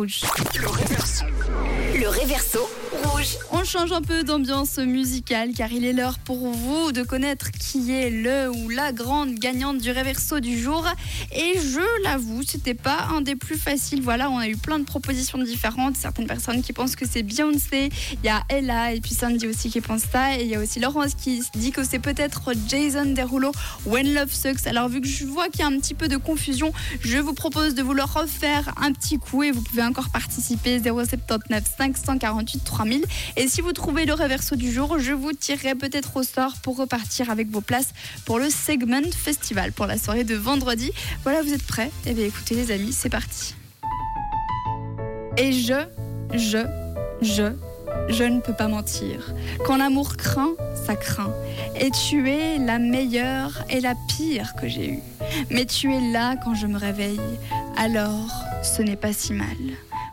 Le réverso. Le réverso rouge. On change un peu d'ambiance musicale car il est l'heure pour vous de connaître qui est le ou la grande gagnante du réverso du jour. Et je l'avoue, c'était pas un des plus faciles. Voilà, on a eu plein de propositions différentes. Certaines personnes qui pensent que c'est Beyoncé, il y a Ella et puis Sandy aussi qui pense ça. Et il y a aussi Laurence qui dit que c'est peut-être Jason Derulo, When Love Sucks. Alors vu que je vois qu'il y a un petit peu de confusion, je vous propose de vous le refaire un petit coup et vous pouvez encore participer 079 548 3000. Et si vous trouvez le réverso du jour, je vous tirerai peut-être au sort pour repartir avec vos places pour le Segment Festival pour la soirée de vendredi. Voilà, vous êtes prêts? Eh bien écoutez les amis, c'est parti. Et je, je, je, je ne peux pas mentir. Quand l'amour craint, ça craint. Et tu es la meilleure et la pire que j'ai eue. Mais tu es là quand je me réveille. Alors, ce n'est pas si mal.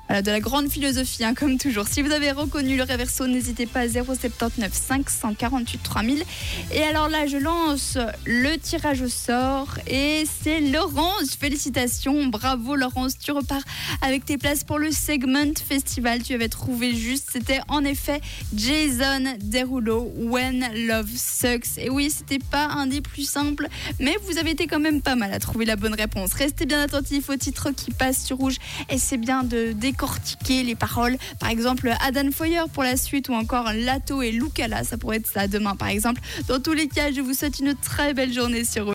De la grande philosophie, hein, comme toujours. Si vous avez reconnu le réverso, n'hésitez pas à 079 548 3000. Et alors là, je lance le tirage au sort et c'est Laurence. Félicitations, bravo Laurence. Tu repars avec tes places pour le Segment Festival. Tu avais trouvé juste. C'était en effet Jason Derulo, When Love Sucks. Et oui, c'était pas un des plus simples, mais vous avez été quand même pas mal à trouver la bonne réponse. Restez bien attentifs au titre qui passe sur rouge et c'est bien de décortiquer les paroles. Par exemple, Adam Foyer pour la suite ou encore Lato et Lucala, ça pourrait être ça demain par exemple. Dans tous les cas, je vous souhaite une très belle journée sur